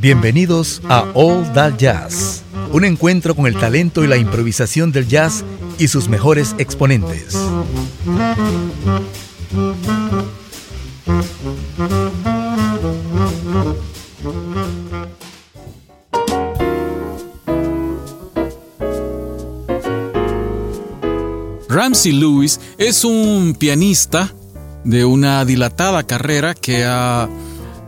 Bienvenidos a All That Jazz, un encuentro con el talento y la improvisación del jazz y sus mejores exponentes. Ramsey Lewis es un pianista de una dilatada carrera que ha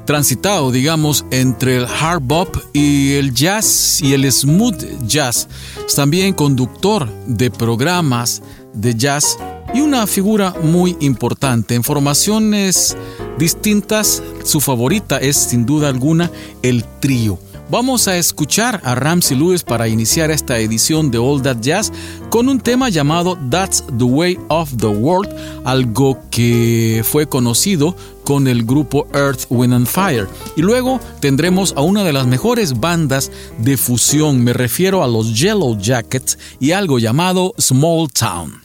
transitado, digamos, entre el hard bop y el jazz y el smooth jazz. También conductor de programas de jazz y una figura muy importante. En formaciones distintas, su favorita es sin duda alguna el trío. Vamos a escuchar a Ramsey Lewis para iniciar esta edición de All That Jazz con un tema llamado That's the Way of the World, algo que fue conocido con el grupo Earth, Wind and Fire. Y luego tendremos a una de las mejores bandas de fusión, me refiero a los Yellow Jackets y algo llamado Small Town.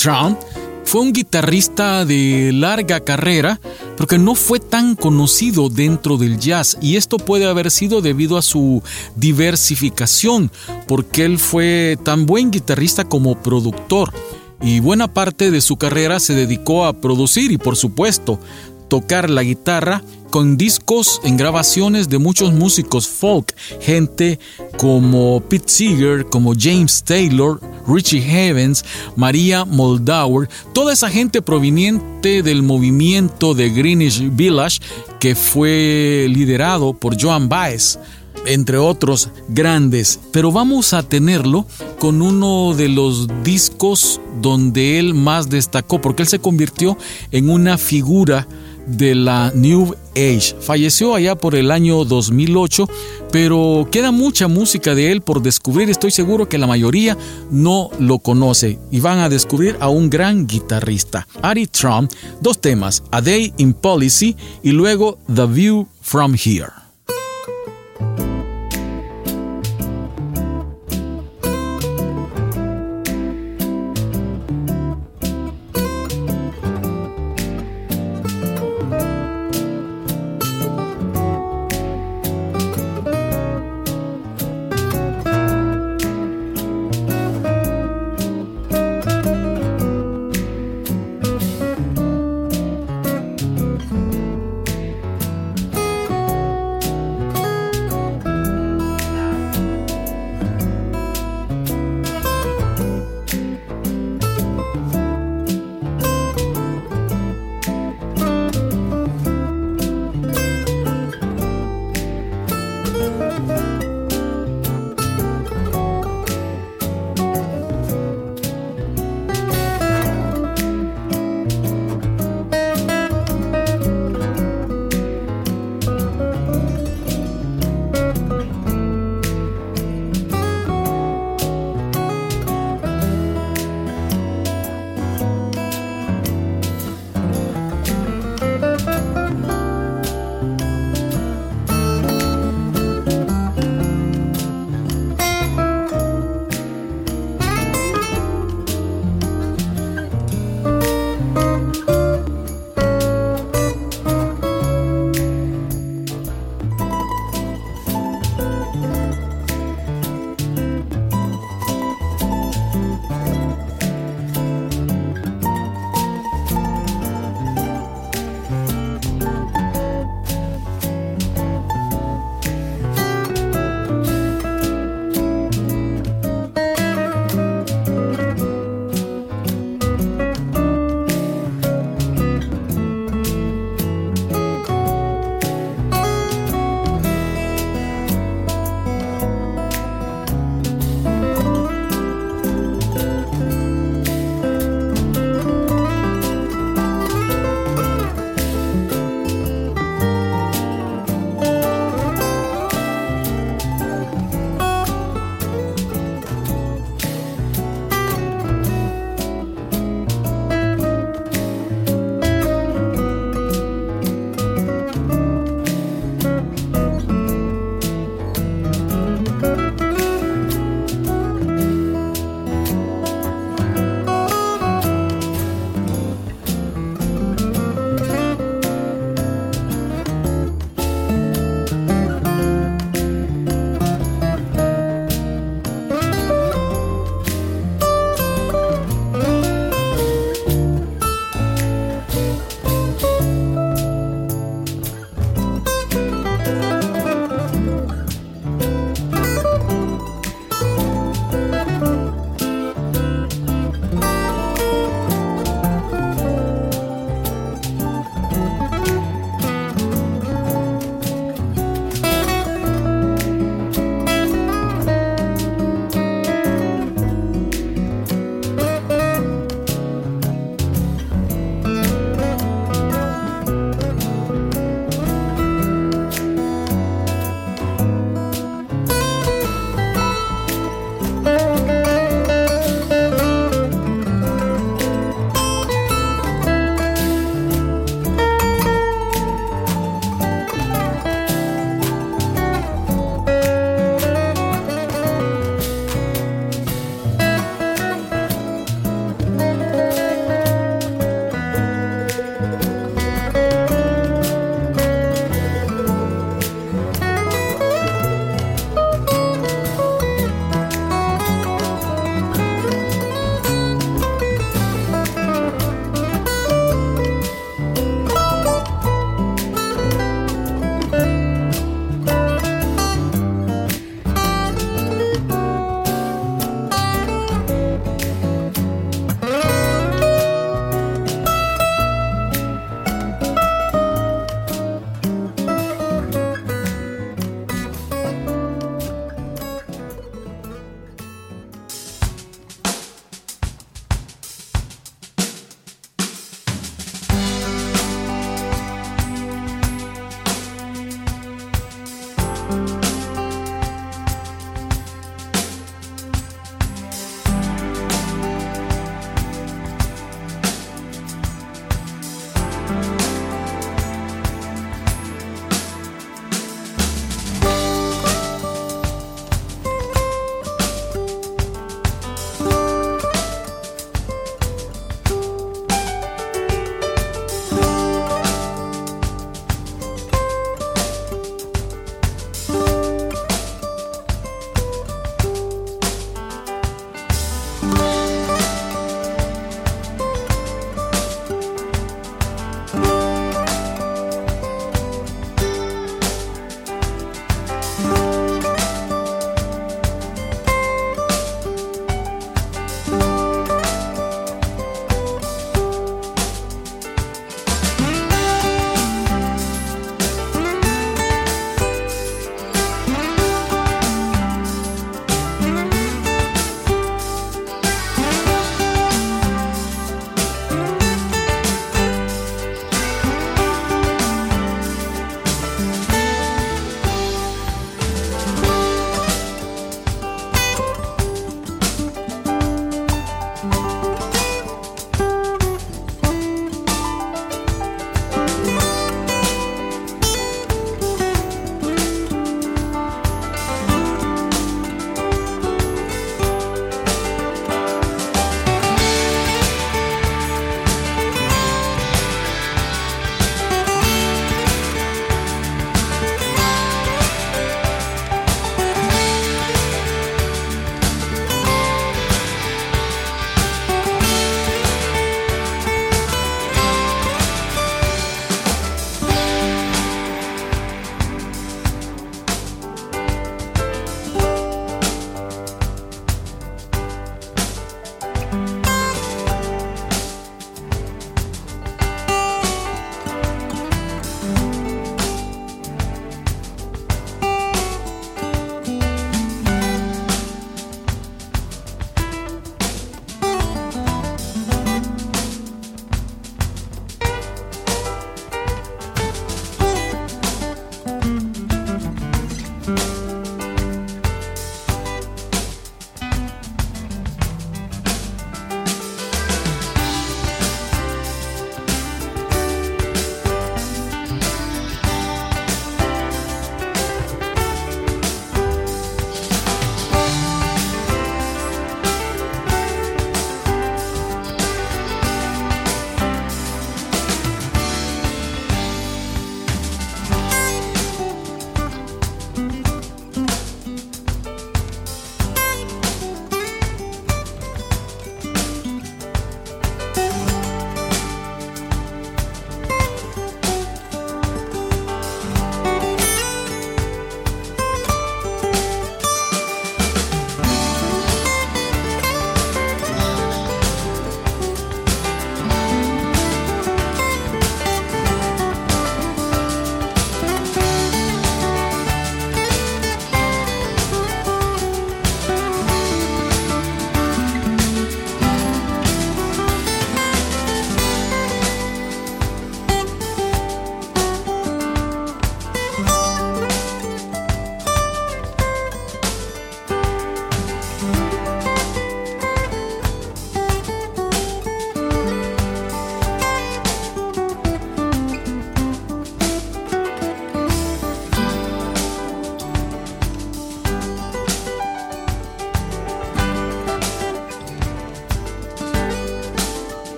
Trout fue un guitarrista de larga carrera, pero que no fue tan conocido dentro del jazz. Y esto puede haber sido debido a su diversificación, porque él fue tan buen guitarrista como productor. Y buena parte de su carrera se dedicó a producir y por supuesto tocar la guitarra con discos en grabaciones de muchos músicos folk, gente como Pete Seeger, como James Taylor, Richie Havens, María Moldauer, toda esa gente proveniente del movimiento de Greenwich Village que fue liderado por Joan Baez entre otros grandes, pero vamos a tenerlo con uno de los discos donde él más destacó, porque él se convirtió en una figura de la New Age. Falleció allá por el año 2008, pero queda mucha música de él por descubrir. Estoy seguro que la mayoría no lo conoce y van a descubrir a un gran guitarrista. Ari Trump, dos temas, A Day in Policy y luego The View from Here.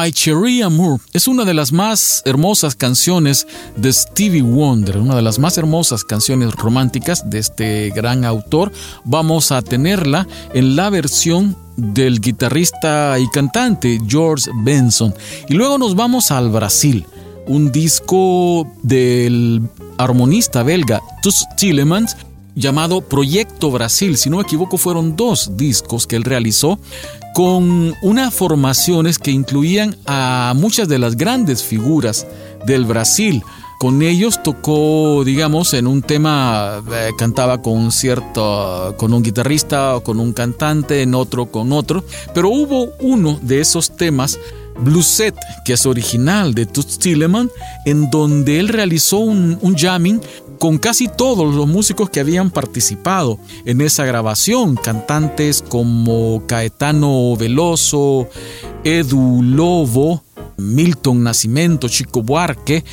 My Cherry Amour es una de las más hermosas canciones de Stevie Wonder, una de las más hermosas canciones románticas de este gran autor. Vamos a tenerla en la versión del guitarrista y cantante George Benson. Y luego nos vamos al Brasil, un disco del armonista belga Tus Tillemans llamado Proyecto Brasil. Si no me equivoco, fueron dos discos que él realizó con unas formaciones que incluían a muchas de las grandes figuras del Brasil. Con ellos tocó, digamos, en un tema, eh, cantaba con cierto, con un guitarrista o con un cantante, en otro con otro, pero hubo uno de esos temas Blueset, que es original de Toots Tilleman, en donde él realizó un, un, jamming con casi todos los músicos que habían participado en esa grabación, cantantes como Caetano Veloso, Edu Lobo, Milton Nascimento, Chico Buarque,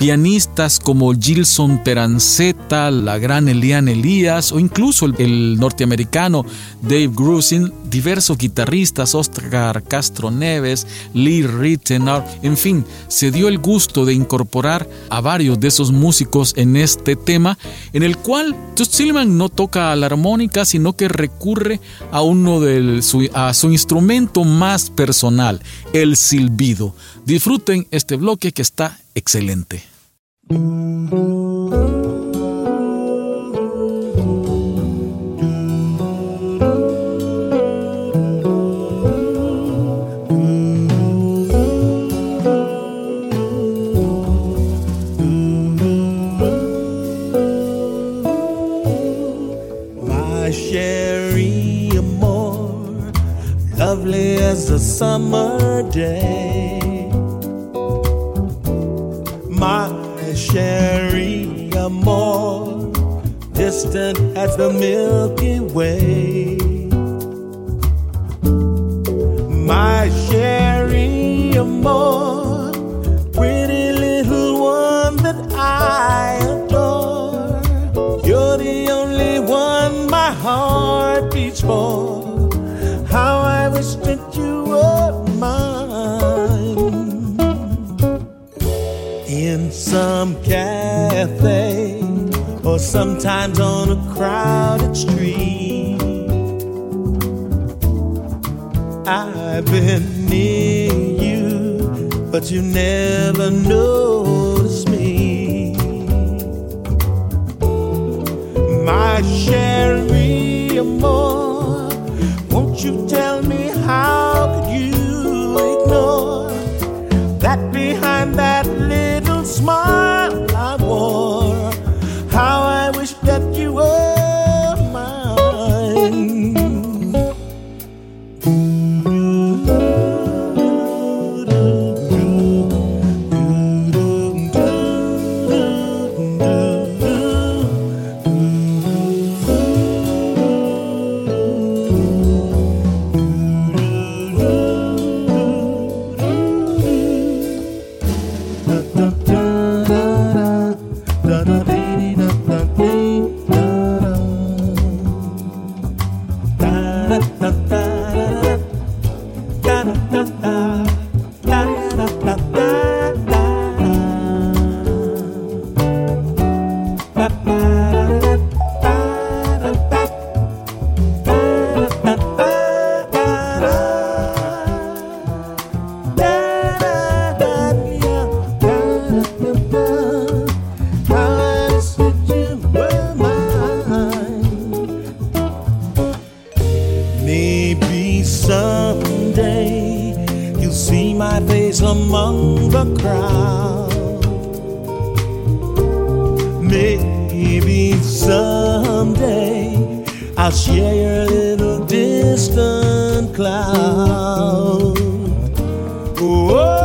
pianistas como Gilson Peranceta, la gran Eliane Elías o incluso el, norteamericano Dave Grusin, diversos guitarristas, Oscar Castro Neves, Lee Rittenau, en fin, se dio el gusto de incorporar a varios de esos músicos en este tema, en el cual Toots Tillman no toca la armónica, sino que recurre a uno de su, a su instrumento más personal, el silbido. Disfruten este bloque que está excelente. Lovely as a summer day. Distant as the Milky Way. My Sherry more pretty little one that I adore. You're the only one my heart beats for. How I wish that you were mine in some sometimes on a crowded street. I've been near you, but you never notice me. My sherry amor, won't you tell among the crowd. Maybe someday I'll share your little distant cloud. Oh, oh.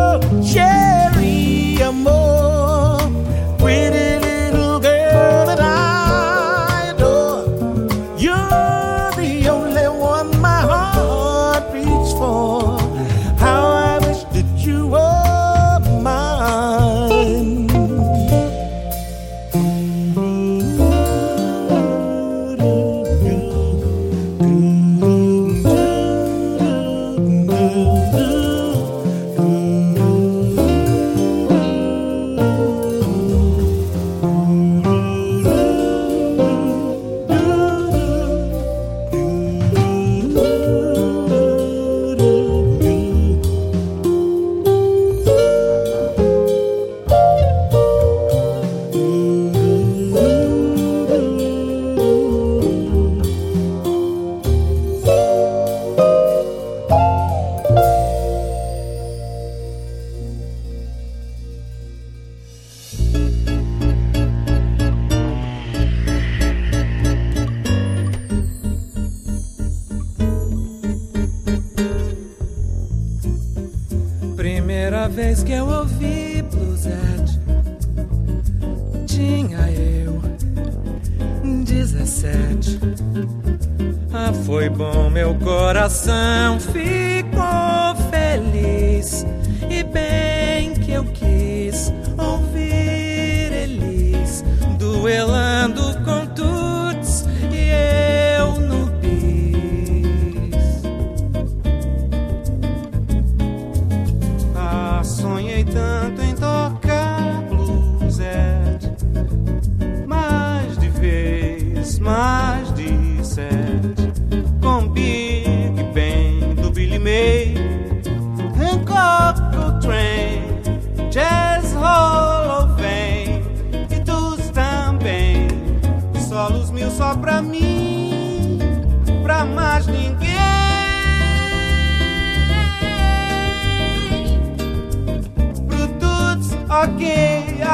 Ah, foi bom, meu coração ficou feliz e bem que eu quis ouvir eles duelando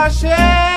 achei.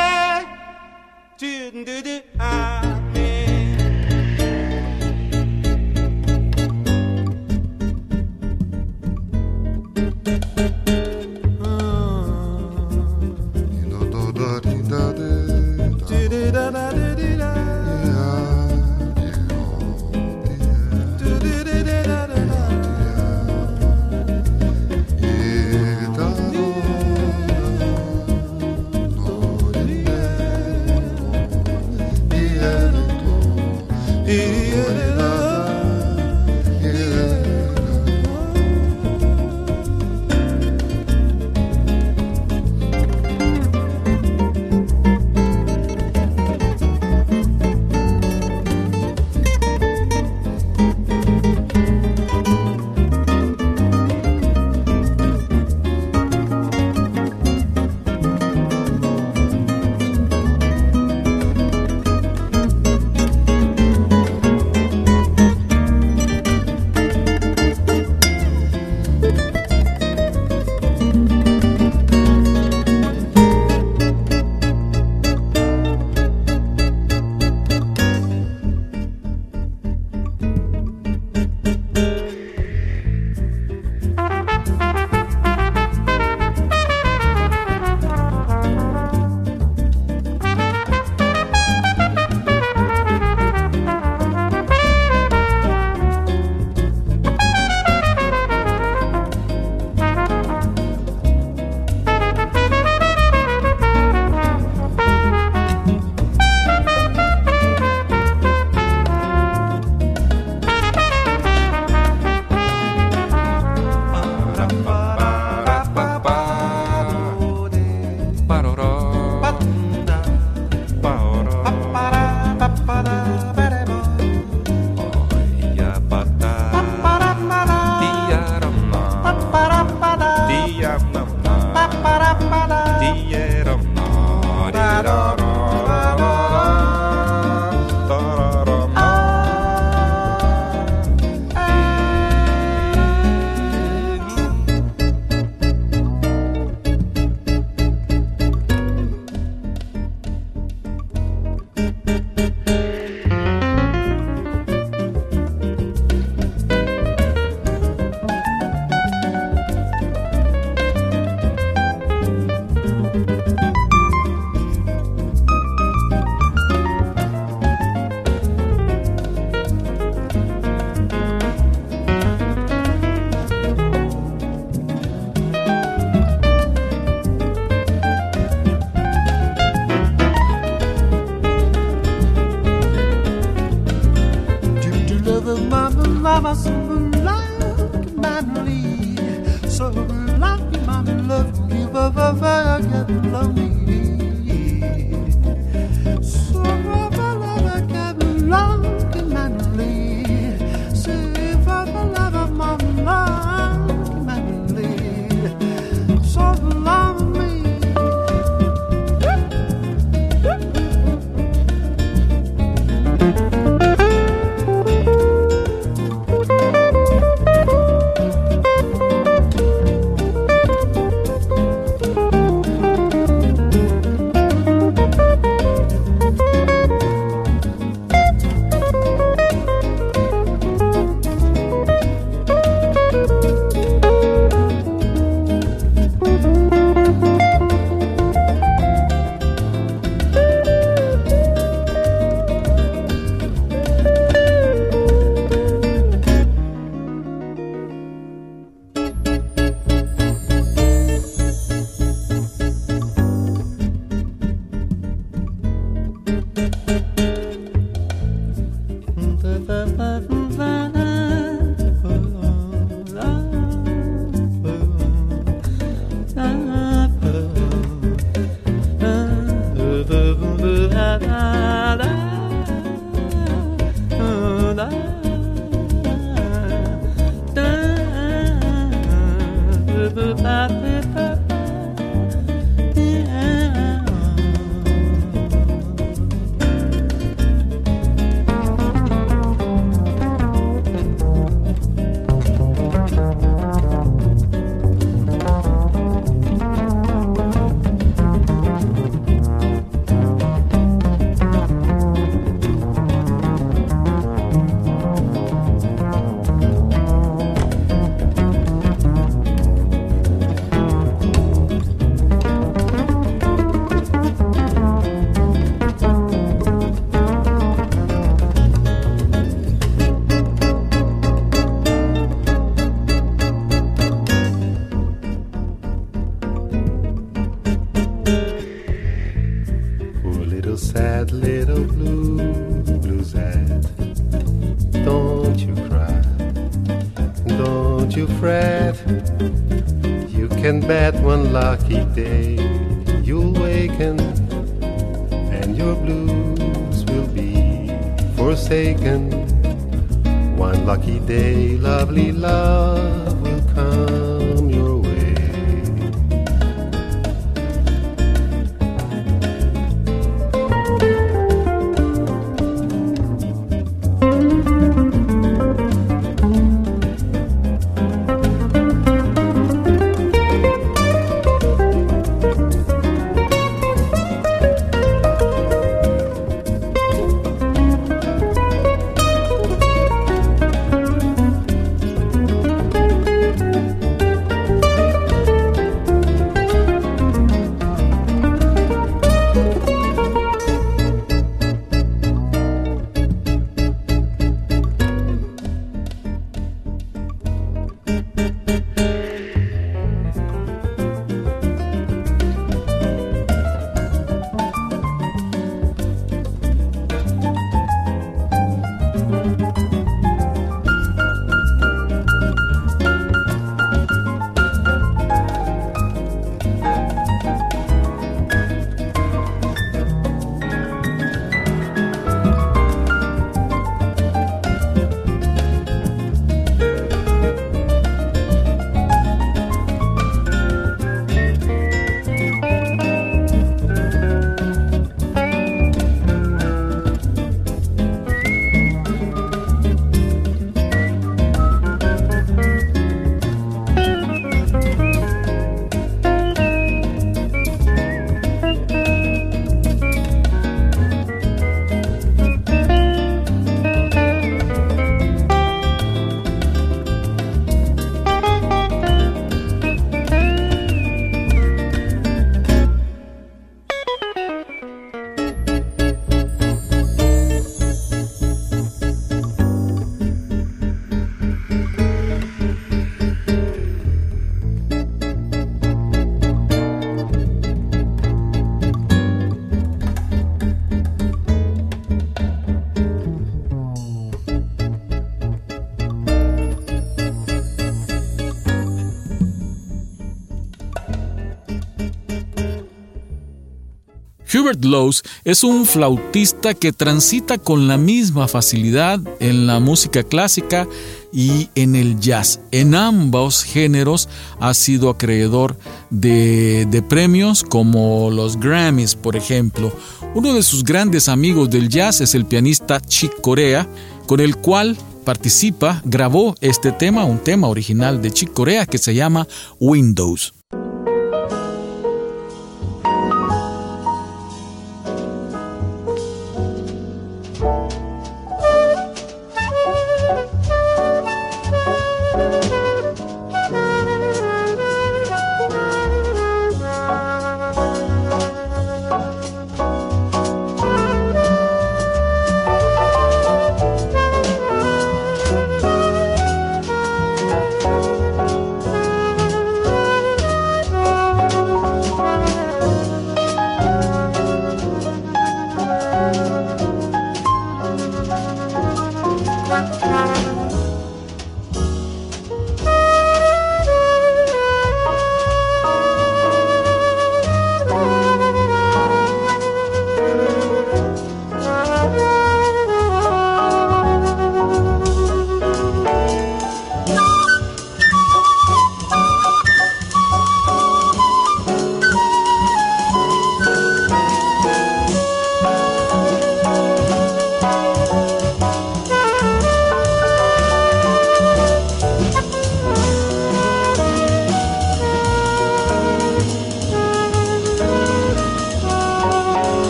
Hubert Laws es un flautista que transita con la misma facilidad en la música clásica y en el jazz. En ambos géneros ha sido acreedor de, de, premios como los Grammys, por ejemplo. Uno de sus grandes amigos del jazz es el pianista Chick Corea, con el cual participa, grabó este tema, un tema original de Chick Corea que se llama Windows.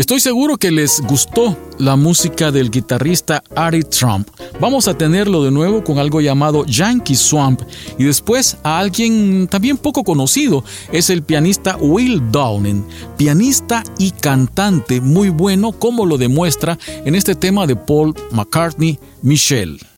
Estoy seguro que les gustó la música del guitarrista Ari Trump. Vamos a tenerlo de nuevo con algo llamado Yankee Swamp y después a alguien también poco conocido, es el pianista Will Downing, pianista y cantante muy bueno como lo demuestra en este tema de Paul McCartney, Michelle.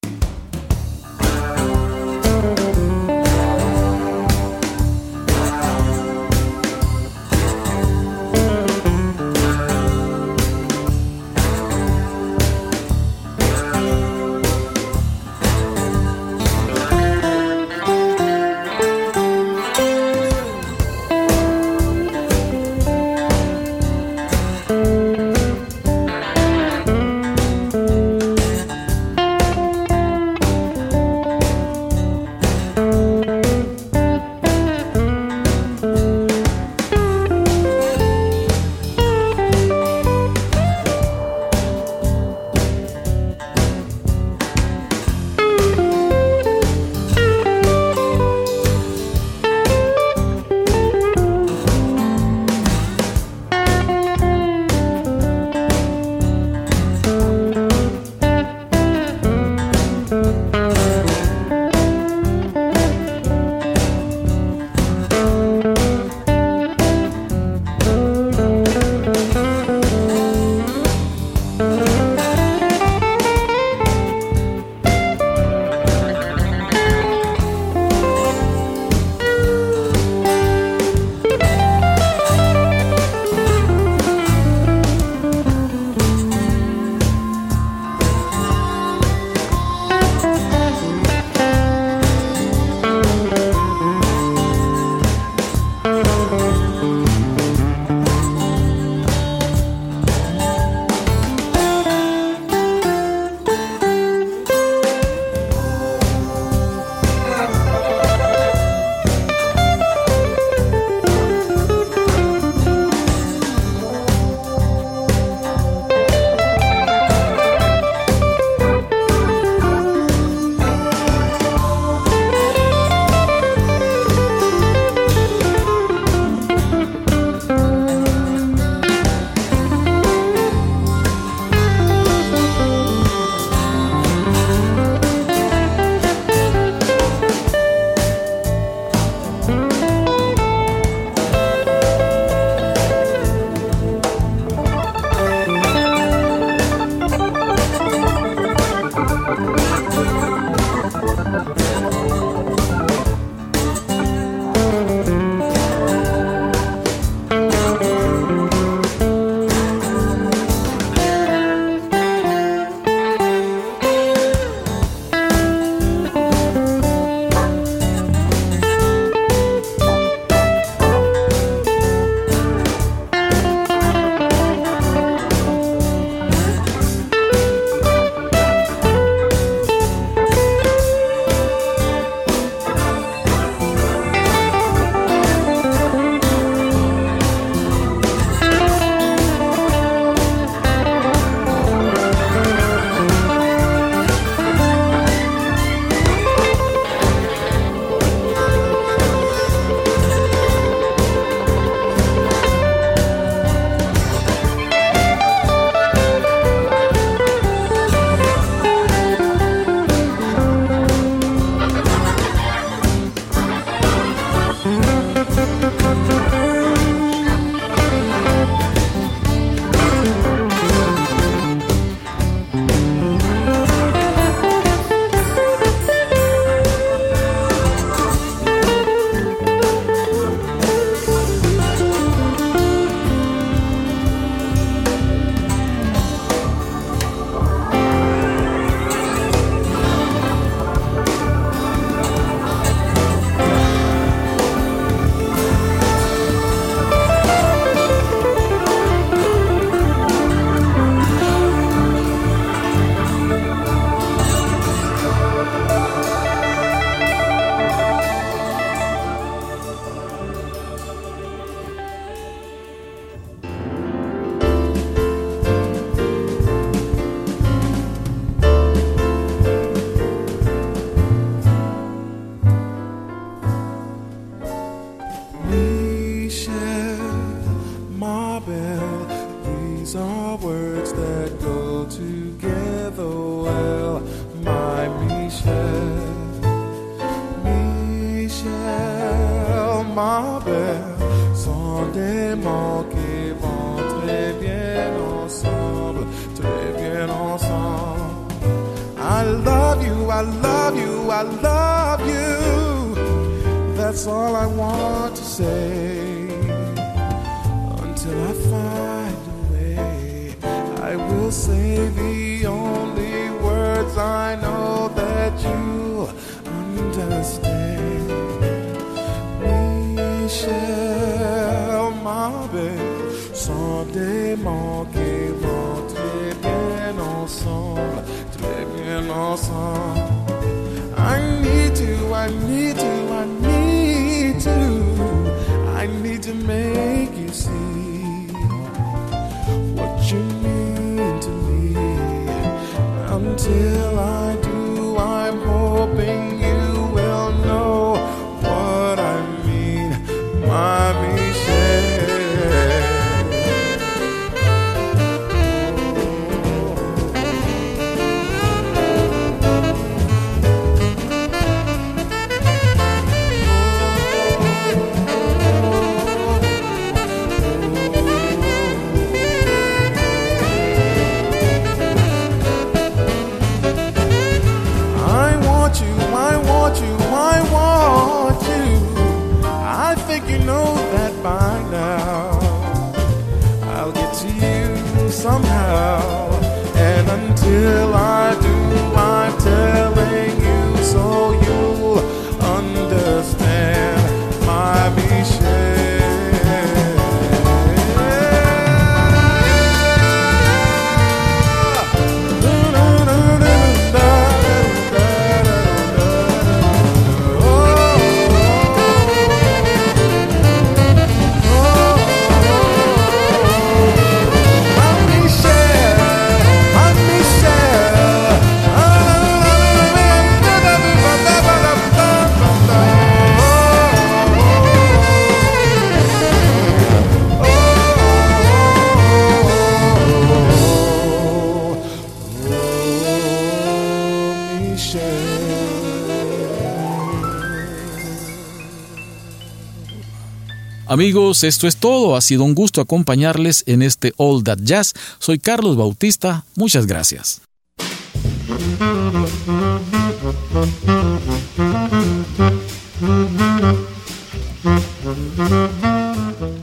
Amigos, esto es todo. Ha sido un gusto acompañarles en este All That Jazz. Soy Carlos Bautista. Muchas gracias.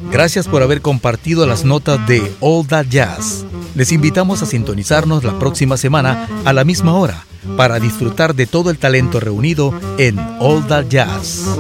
Gracias por haber compartido las notas de All That Jazz. Les invitamos a sintonizarnos la próxima semana a la misma hora para disfrutar de todo el talento reunido en All That Jazz.